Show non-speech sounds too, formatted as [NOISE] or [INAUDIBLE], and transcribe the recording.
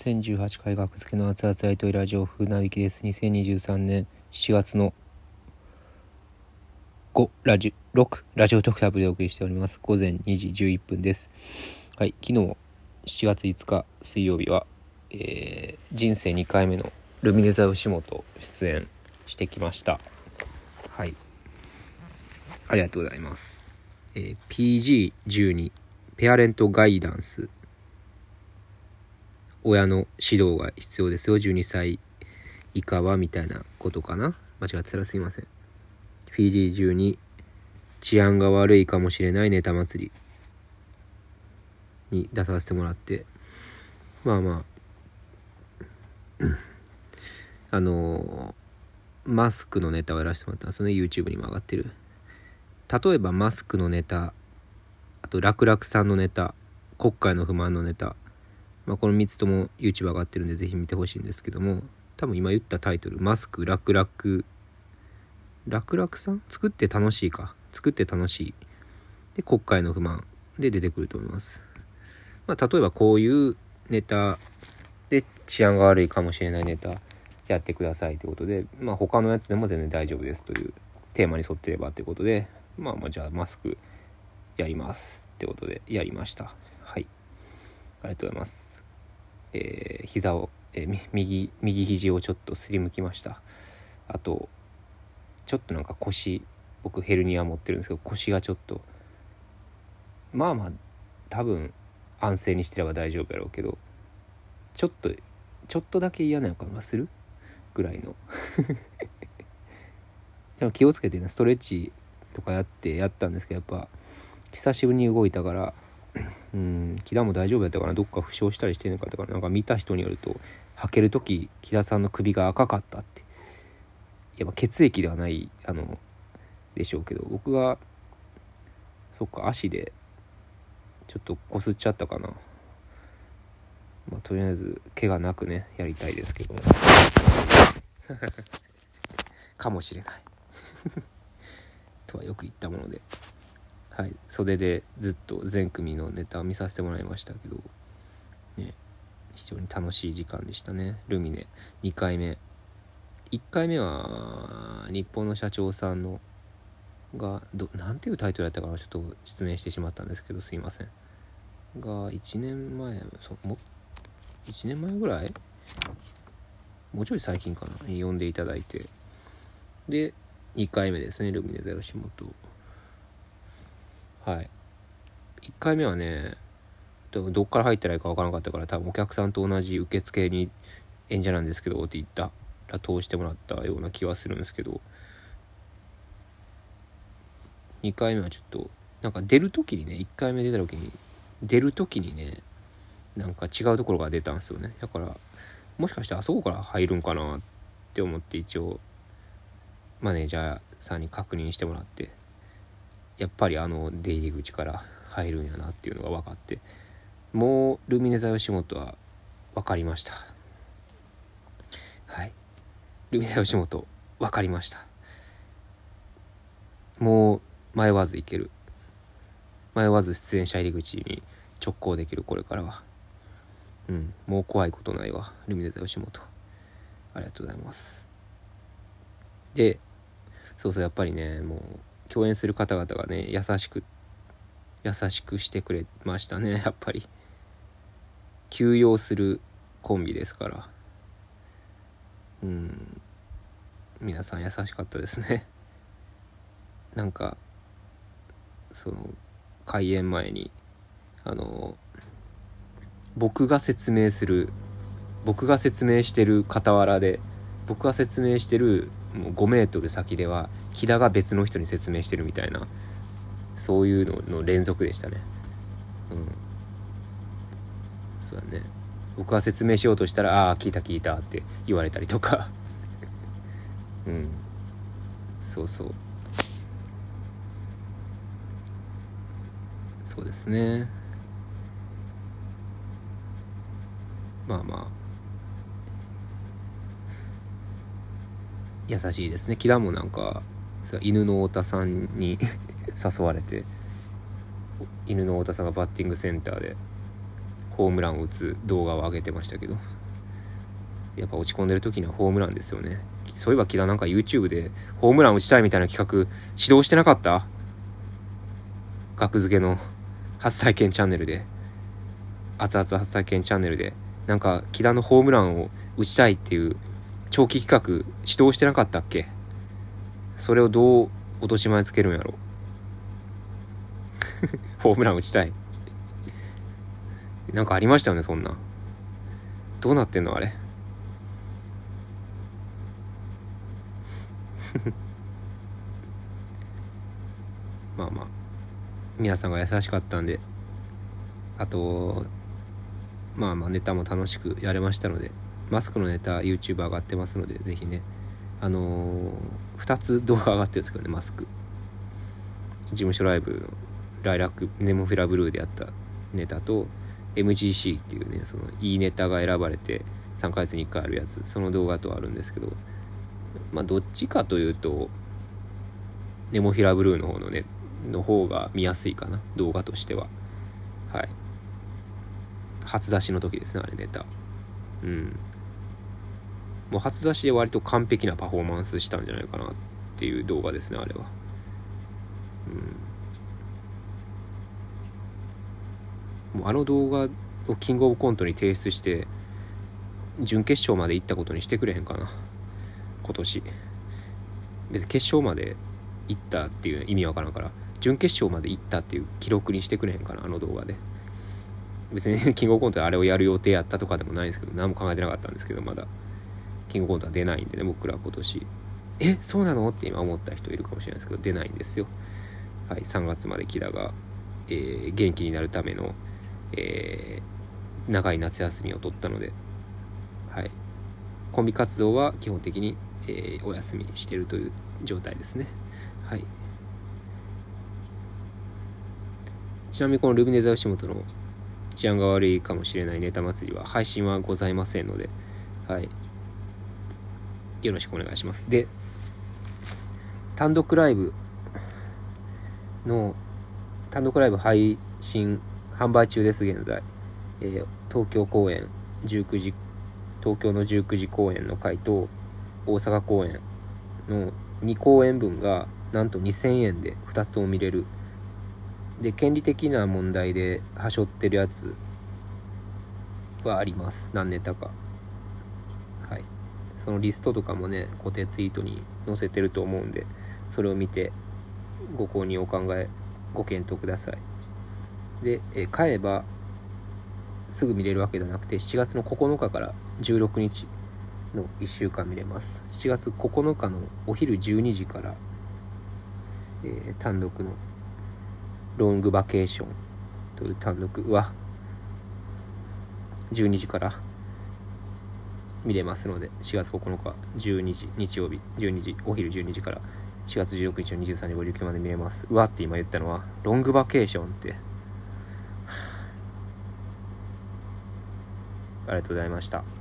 1018回学付けの熱々ライトラジオ風なびきです。2023年7月の5ラジオ6ラジオトークタブでお送りしております。午前2時11分です。はい昨日7月5日水曜日は、えー、人生2回目のルミネザ吉本出演してきました。はい。ありがとうございます、えー PG12 ペアレントガイダンス。親の指導が必要ですよ。12歳以下はみたいなことかな。間違ってたらすいません。フィジー中に治安が悪いかもしれないネタ祭りに出させてもらって。まあまあ。あのーマスクのネタをやらせてもらったんですよね。YouTube にも上がってる。例えばマスクのネタ。あと楽々さんのネタ。国会の不満のネタ。まあ、この3つとも YouTube 上がってるんでぜひ見てほしいんですけども多分今言ったタイトル「マスク楽々」楽々さん？作って楽しいか。作って楽しい。で国会の不満。で出てくると思います、まあ、例えばこういうネタ。で治安が悪いかもしれないネタ。やってくださいということで、まあ、他のやつでも全然大丈夫ですという。テーマに沿ってればということで。まあまあじゃあマスクやりますってことでやりました。はい。ありがとうございます。えー、膝を、えー右、右肘をちょっとすりむきました。あと、ちょっとなんか腰、僕ヘルニア持ってるんですけど、腰がちょっと、まあまあ、多分安静にしてれば大丈夫やろうけど、ちょっと、ちょっとだけ嫌な予感がする？ぐらいの。[LAUGHS] でも気をつけてね、ストレッチとかやってやったんですけど、やっぱ、久しぶりに動いたから、うん木田も大丈夫やったかな。どっか負傷したりしてんのかとかなんか見た人によると履ける時木田さんの首が赤かったって。やっぱ血液ではないあのでしょうけど僕がそっか足でちょっとこすっちゃったかな。まあとりあえず怪我なくねやりたいですけど。[LAUGHS] かもしれない。[LAUGHS] とはよく言ったものではい、袖でずっと全組のネタを見させてもらいましたけど、ね、非常に楽しい時間でしたね。ルミネ2回目。1回目は日本の社長さんのがどなんていうタイトルだったかなちょっと失念してしまったんですけどすいません。が1年前そも1年前ぐらい？もうちょい最近かな呼んでいただいて。で2回目ですねルミネ座吉本。はい。1回目はねどっから入ったらいいか分からなかったから多分お客さんと同じ受付に演者なんですけどって言った。ら通してもらったような気はするんですけど。2回目はちょっとなんか出る時にね1回目出た時に出る時にねなんか違うところが出たんですよね。だからもしかしてあそこから入るんかなって思って一応マネージャーさんに確認してもらって。やっぱりあの出入り口から入るんやなっていうのが分かってもうルミネ座吉本は分かりました。はい。ルミネ座吉本分かりました。もう迷わず行ける。迷わず出演者入り口に直行できるこれからは。うん。もう怖いことないわ。ルミネ座吉本。ありがとうございます。でそうそうやっぱりねもう共演する方々がね優しく優しくしてくれましたね [LAUGHS] やっぱり。休養するコンビですから。うん。皆さん優しかったですね。[LAUGHS] なんかその開演前にあの僕が説明する僕が説明してる傍らで僕が説明してるもう5メートル先では木田が別の人に説明してるみたいなそういうのの連続でしたね。うん。そうだね。僕が説明しようとしたら「ああ聞いた聞いた」って言われたりとか。[LAUGHS] うん。そうそう。そうですね。まあまあ。優しいですね。木田もなんか犬の太田さんに [LAUGHS] 誘われて犬の太田さんがバッティングセンターでホームランを打つ動画を上げてましたけどやっぱ落ち込んでる時にはホームランですよね。そういえば木田なんか YouTube でホームラン打ちたいみたいな企画指導してなかった？学付けの初体験チャンネルで熱々初体験チャンネルでなんか木田のホームランを打ちたいっていう長期企画指導してなかったっけ？それをどう落とし前つけるんやろ？[LAUGHS] ホームラン打ちたい。なんかありましたよねそんな。どうなってんのあれ？[LAUGHS] まあまあ。皆さんが優しかったんで。あとまあまあネタも楽しくやれましたので。マスクのネタ YouTube 上がってますのでぜひね。あのー、2つ動画上がってるんですけどねマスク。事務所ライブのライラックネモフィラブルーでやったネタと MGC っていうねそのいいネタが選ばれて3ヶ月に1回あるやつ。その動画とあるんですけどまあどっちかというとネモフィラブルーの方のねの方が見やすいかな。動画としては。はい。初出しの時ですねあれネタ。うん。もう初出しで割と完璧なパフォーマンスしたんじゃないかなっていう動画ですねあれは。うん。もうあの動画をキングオブコントに提出して準決勝まで行ったことにしてくれへんかな。今年。別に決勝まで行ったっていう意味わからんから。準決勝まで行ったっていう記録にしてくれへんかなあの動画で。別に [LAUGHS] キングオブコントであれをやる予定やったとかでもないんですけど何も考えてなかったんですけどまだ。キングコントは出ないんでね僕ら今年。えそうなの？って今思った人いるかもしれないですけど出ないんですよ。はい3月まで木田が、えー、元気になるための、えー、長い夏休みを取ったのではい。コンビ活動は基本的に、えー、お休みしてるという状態ですね。はい。ちなみにこのルミネザ吉本の治安が悪いかもしれないネタ祭りは配信はございませんので、はい。よろしくお願いします。で、単独ライブの、単独ライブ配信、販売中です、現在。えー、東京公演、19時、東京の19時公演の回と、大阪公演の2公演分が、なんと2000円で2つとも見れるで権利的な問題ではしょってるやつはあります何ネタかはいそのリストとかもね固定ツイートに載せてると思うんでそれを見てご購入お考えご検討ください。でえ買えばすぐ見れるわけじゃなくて7月の9日から16日の1週間見れます。7月9日のお昼12時から、えー、単独のロングバケーションという単独は12時から見れますので4月9日12時日曜日12時お昼12時から4月16日の23時59まで見れます。うわって今言ったのはロングバケーションって。[SIGHS] ありがとうございました。